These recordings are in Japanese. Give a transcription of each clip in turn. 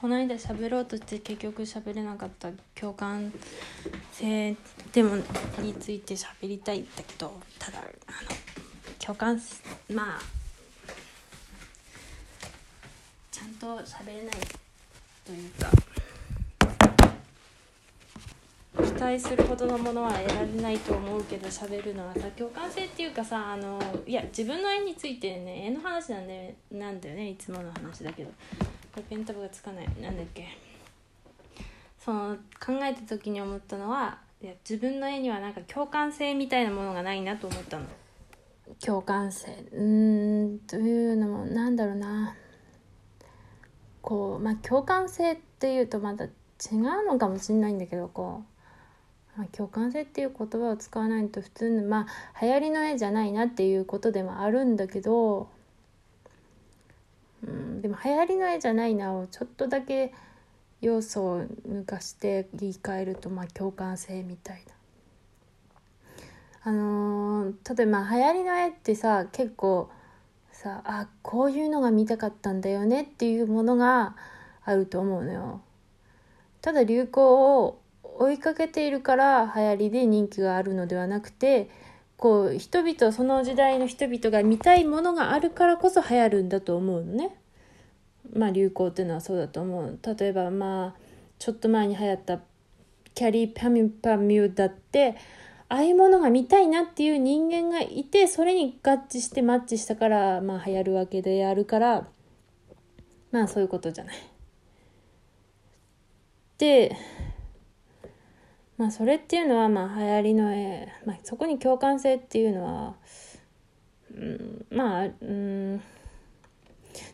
この間喋ろうとして結局喋れなかった共感性でもについて喋りたいんだけどただあの共感まあちゃんと喋れないというか期待するほどのものは得られないと思うけど喋るのはさ共感性っていうかさあのいや自分の絵についてね絵の話なんでなんだよねいつもの話だけどれペンタブがつかない。なんだっけ。その考えた時に思ったのはいや自分の絵にはなんか共感性みたいなものがないなと思ったの。共感性。うーんというのもなんだろうな。こうまあ共感性っていうとまた違うのかもしれないんだけどこう、ま、共感性っていう言葉を使わないと普通のまあ流行りの絵じゃないなっていうことでもあるんだけど、流行りの絵じゃないなをちょっとだけ要素を抜かして言い換えるとまあ共感性みたいな。あのー、例えば流行りの絵ってさ結構さあこういうのが見たかったんだよねっていうものがあると思うのよ。ただ流行を追いかけているから流行りで人気があるのではなくてこう人々その時代の人々が見たいものがあるからこそ流行るんだと思うのね。まあ流行っていうのはそうだと思う。例えばまあちょっと前に流行ったキャリーパミュパミュだってああいうものが見たいなっていう人間がいてそれに合致してマッチしたからまあ流行るわけであるからまあそういうことじゃない。でまあそれっていうのはまあ流行りの絵、まあ、そこに共感性っていうのは、うん、まあうん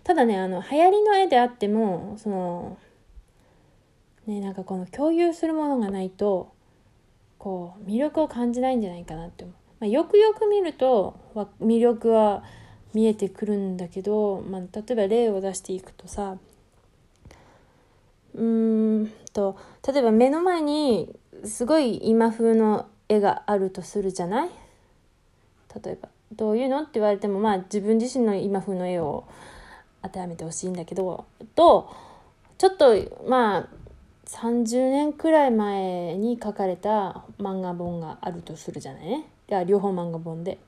ただねあの流行りの絵であってもそのねなんかこの共有するものがないとこう魅力を感じないんじゃないかなって思う、まあ、よくよく見ると魅力は見えてくるんだけど、まあ、例えば例を出していくとさうーんと例えば目の前にすごい今風の絵があるとするじゃない？例えばどういうの？って言われてもまあ自分自身の今風の絵を当てはめてほしいんだけどとちょっとまあ30年くらい前に書かれた漫画本があるとするじゃない？ねいや両方漫画本で。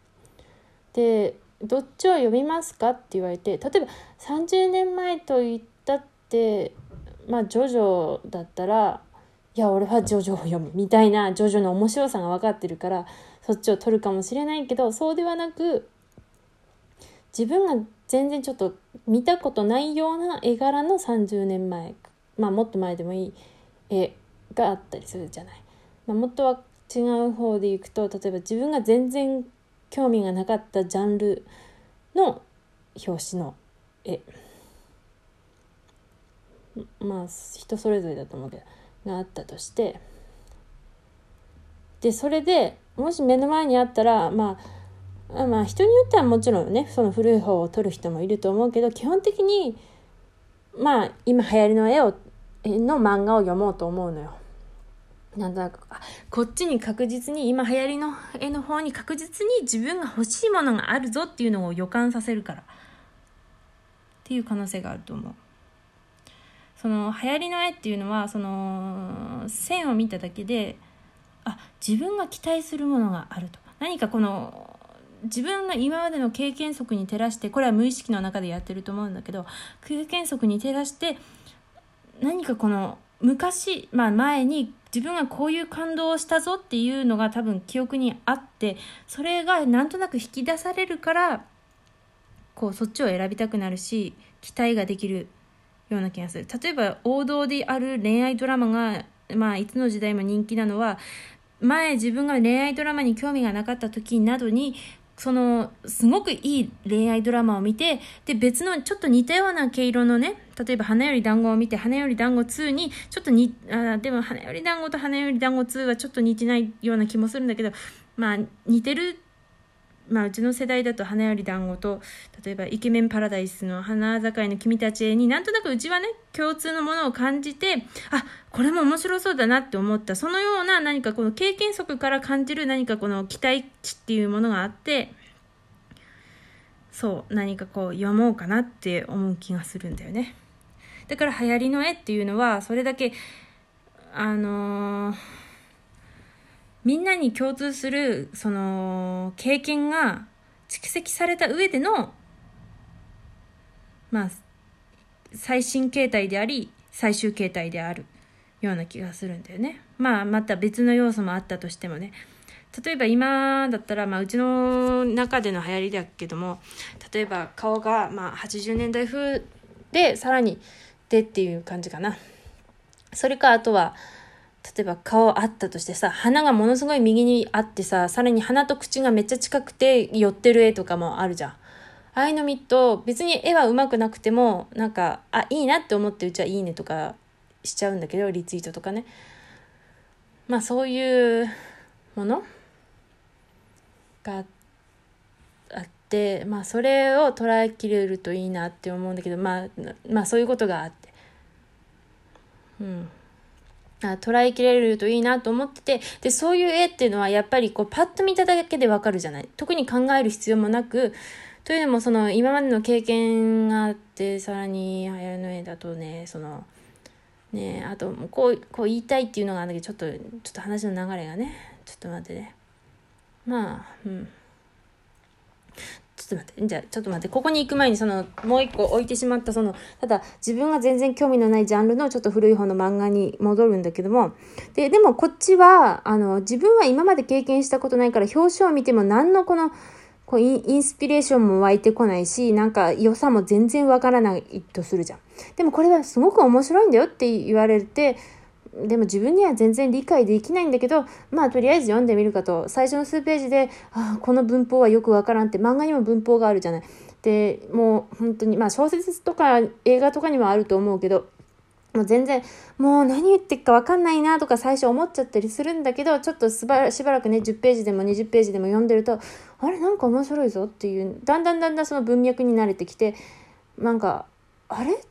でどっちを読みますかって言われて例えば30年前と言ったってまあジョジョだったらいや俺はジョジョを読むみたいなジョジョの面白さが分かってるからそっちを取るかもしれないけどそうではなく自分が全然ちょっと見たことないような絵柄の30年前まあもっと前でもいい絵があったりするじゃない。まあ、もっとは違う方でいくと例えば自分が全然興味がなかったジャンルの表紙の絵まあ人それぞれだと思うけどがあったとしてでそれでもし目の前にあったらまあまあ人によってはもちろんねその古い方を撮る人もいると思うけど基本的にまあ今流行りの絵をの漫画を読もうと思うのよ。なんとなくあこっちに確実に今流行りの絵の方に確実に自分が欲しいものがあるぞっていうのを予感させるからっていう可能性があると思う。その流行りの絵っていうのはその線を見ただけであ自分が期待するものがあると何かこの自分の今までの経験則に照らしてこれは無意識の中でやってると思うんだけど経験則に照らして何かこの昔、まあ、前に自分がこういう感動をしたぞっていうのが多分記憶にあってそれがなんとなく引き出されるからこうそっちを選びたくなるし期待ができるような気がする。例えば王道である恋愛ドラマが、まあ、いつの時代も人気なのは前自分が恋愛ドラマに興味がなかった時などにそのすごくいい恋愛ドラマを見てで別のちょっと似たような毛色のね例えば「花より団子を見て「花より団子2」にちょっとにあでも「花より団子と「花より団子2」はちょっと似てないような気もするんだけどまあ似てるまあ、うちの世代だと花より団子と例えばイケメンパラダイスの花盛りの君たちへになんとなくうちはね共通のものを感じてあこれも面白そうだなって思ったそのような何かこの経験則から感じる何かこの期待値っていうものがあってそう何かこう読もうかなって思う気がするんだよね。だから流行りの絵っていうのはそれだけあのー、みんなに共通するその経験が蓄積された上でのまあ最新形態であり最終形態であるような気がするんだよね。まあまた別の要素もあったとしてもね。例えば今だったら、まあ、うちの中での流行りだけども例えば顔が、まあ、80年代風でさらにでっていう感じかなそれかあとは例えば顔あったとしてさ鼻がものすごい右にあってささらに鼻と口がめっちゃ近くて寄ってる絵とかもあるじゃん。ああいうの見ると別に絵は上手くなくてもなんかあいいなって思ってうちはいいねとかしちゃうんだけどリツイートとかね。まあそういうもの？があってまあそれを捉えきれるといいなって思うんだけどまあまあそういうことがあって。うん。捉えきれるといいなと思っててでそういう絵っていうのはやっぱりこうパッと見ただけでわかるじゃない特に考える必要もなくというのもその今までの経験があってさらに流行りの絵だとねそのねあとこうこう言いたいっていうのがあるんだけどちょっとちょっと話の流れがねちょっと待ってねまあ、うん。ちょっと待って。じゃあ、ちょっと待って。ここに行く前に、その、もう一個置いてしまった、その、ただ、自分が全然興味のないジャンルのちょっと古い方の漫画に戻るんだけども、で、でもこっちは、あの、自分は今まで経験したことないから、表紙を見ても何のこの、こうインスピレーションも湧いてこないし、なんか良さも全然わからないとするじゃん。でもこれはすごく面白いんだよって言われて、でも自分には全然理解できないんだけど、まあとりあえず読んでみるかと、最初の数ページで、ああ、この文法はよくわからんって、漫画にも文法があるじゃない。で、もう本当に、まあ小説とか映画とかにもあると思うけど、もう全然、もう何言ってるかわかんないなとか最初思っちゃったりするんだけど、ちょっとしばらくね、10ページでも20ページでも読んでると、あれ？なんか面白いぞっていう、だんだんだんだんその文脈に慣れてきて、なんか、あれ？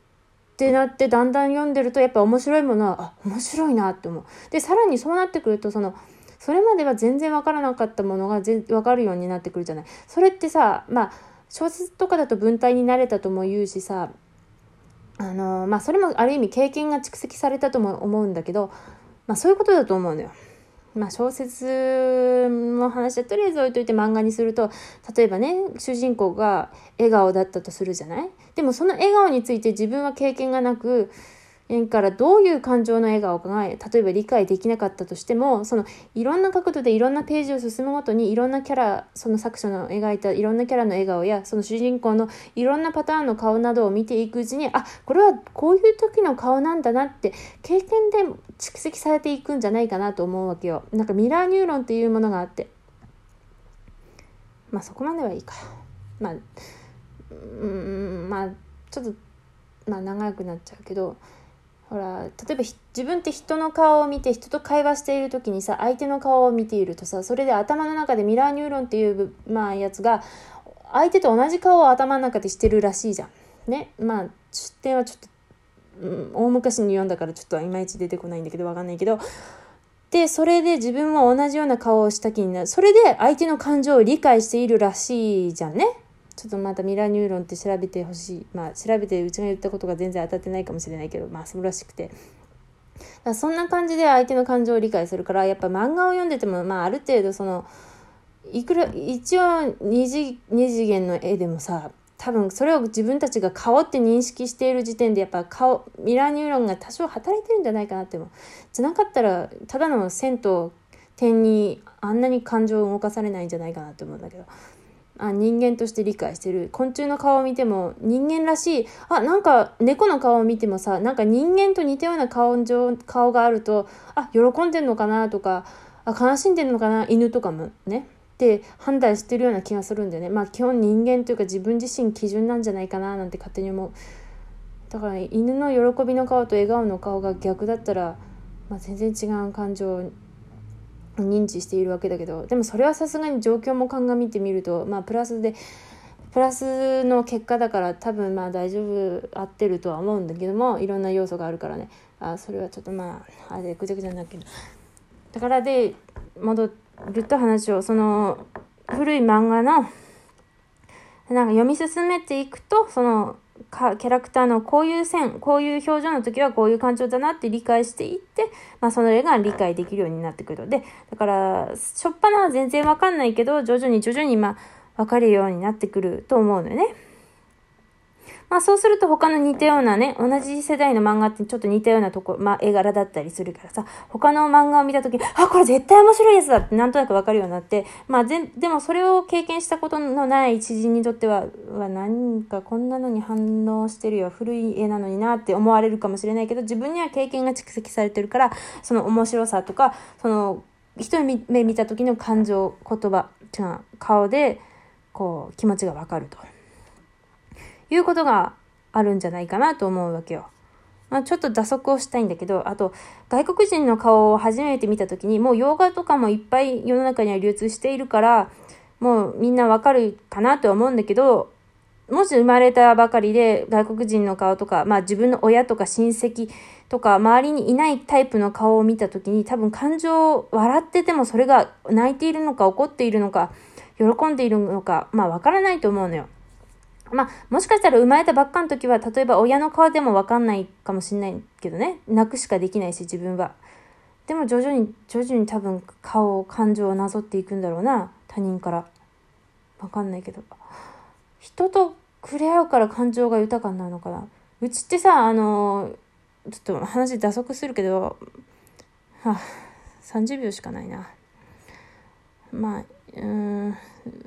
ってなってだんだん読んでるとやっぱ面白いものはあ面白いなって思う。でさらにそうなってくるとそのそれまでは全然わからなかったものが分かるようになってくるじゃない。それってさまあ小説とかだと文体になれたとも言うしさあのまあそれもある意味経験が蓄積されたとも思うんだけど、まあ、そういうことだと思うのよ。まあ、小説の話はとりあえず置いといて漫画にすると例えばね主人公が笑顔だったとするじゃない？でもその笑顔について自分は経験がなくからどういう感情の笑顔が例えば理解できなかったとしてもそのいろんな角度でいろんなページを進むごとにいろんなキャラその作者の描いたいろんなキャラの笑顔やその主人公のいろんなパターンの顔などを見ていくうちにあこれはこういう時の顔なんだなって経験で蓄積されていくんじゃないかなと思うわけよ。なんかミラーニューロンっていうものがあってまあそこまではいいか。まあうんまあちょっとまあ長くなっちゃうけどほら例えば自分って人の顔を見て人と会話している時にさ相手の顔を見ているとさそれで頭の中でミラーニューロンっていう、まあ、やつが相手と同じ顔を頭の中でしてるらしいじゃん。ねまあ出典はちょっと、うん、大昔に読んだからちょっといまいち出てこないんだけどわかんないけどでそれで自分も同じような顔をした気になるそれで相手の感情を理解しているらしいじゃんね。ちょっとまたミラーニューロンって調べてほしい。まあ調べてうちが言ったことが全然当たってないかもしれないけど、まあ素晴らしくて。だそんな感じで相手の感情を理解するから、やっぱ漫画を読んでても、まあある程度その、いくら、一応二次二次元の絵でもさ、多分それを自分たちが顔って認識している時点でやっぱ顔ミラーニューロンが多少働いてるんじゃないかなって思うじゃなかったらただの線と点にあんなに感情を動かされないんじゃないかなって思うんだけどあ人間として理解してる。昆虫の顔を見ても人間らしいあなんか猫の顔を見てもさなんか人間と似たような顔顔があるとあ喜んでんのかなとかあ悲しんでんのかな犬とかもね。って判断してるような気がするんだよね。まあ基本人間というか自分自身基準なんじゃないかななんて勝手に思う。だから、犬の喜びの顔と笑顔の顔が逆だったら、まあ、全然違う感情認知しているわけだけどでもそれはさすがに状況も鑑みてみるとまあプラスでプラスの結果だから多分まあ大丈夫合ってるとは思うんだけどもいろんな要素があるからね。あそれはちょっとまああれぐちゃぐちゃになるけど。だからで戻ると話をその古い漫画のなんか読み進めていくとそのかキャラクターのこういう線こういう表情の時はこういう感情だなって理解していって、まあ、それが理解できるようになってくるのでだからしょっぱなは全然わかんないけど徐々に徐々にまあ分かるようになってくると思うのよね。まあそうすると他の似たようなね、同じ世代の漫画ってちょっと似たようなとこ、まあ絵柄だったりするからさ、他の漫画を見たとき、あ、これ絶対面白いやつだってなんとなくわかるようになって、まあぜでもそれを経験したことのない知人にとっては、は何かこんなのに反応してるよ、古い絵なのになって思われるかもしれないけど、自分には経験が蓄積されてるから、その面白さとか、その、人に目見た時の感情、言葉、違う、顔で、こう、気持ちがわかると。いうことがあるんじゃないかなと思うわけよ。まあ、ちょっと打足をしたいんだけど、あと、外国人の顔を初めて見た時に、もう洋画とかもいっぱい世の中には流通しているから、もうみんなわかるかなとは思うんだけど、もし生まれたばかりで外国人の顔とか、まあ自分の親とか親戚とか周りにいないタイプの顔を見た時に多分感情を、笑っててもそれが泣いているのか怒っているのか喜んでいるのか、まあわからないと思うのよ。まあ、もしかしたら生まれたばっかの時は、例えば親の顔でもわかんないかもしんないけどね。泣くしかできないし、自分は。でも徐々に、徐々に多分顔、感情をなぞっていくんだろうな。他人から。わかんないけど。人と触れ合うから感情が豊かになるのかな。うちってさ、あの、ちょっと話打足するけど、はあ、30秒しかないな。まあ、うん、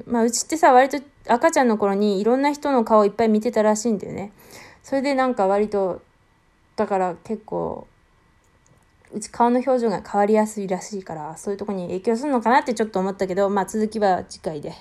まあうちってさ、割と赤ちゃんの頃にいろんな人の顔いっぱい見てたらしいんだよね。それでなんか割と、だから結構、うち顔の表情が変わりやすいらしいから、そういうとこに影響するのかなってちょっと思ったけど、まあ続きは次回で。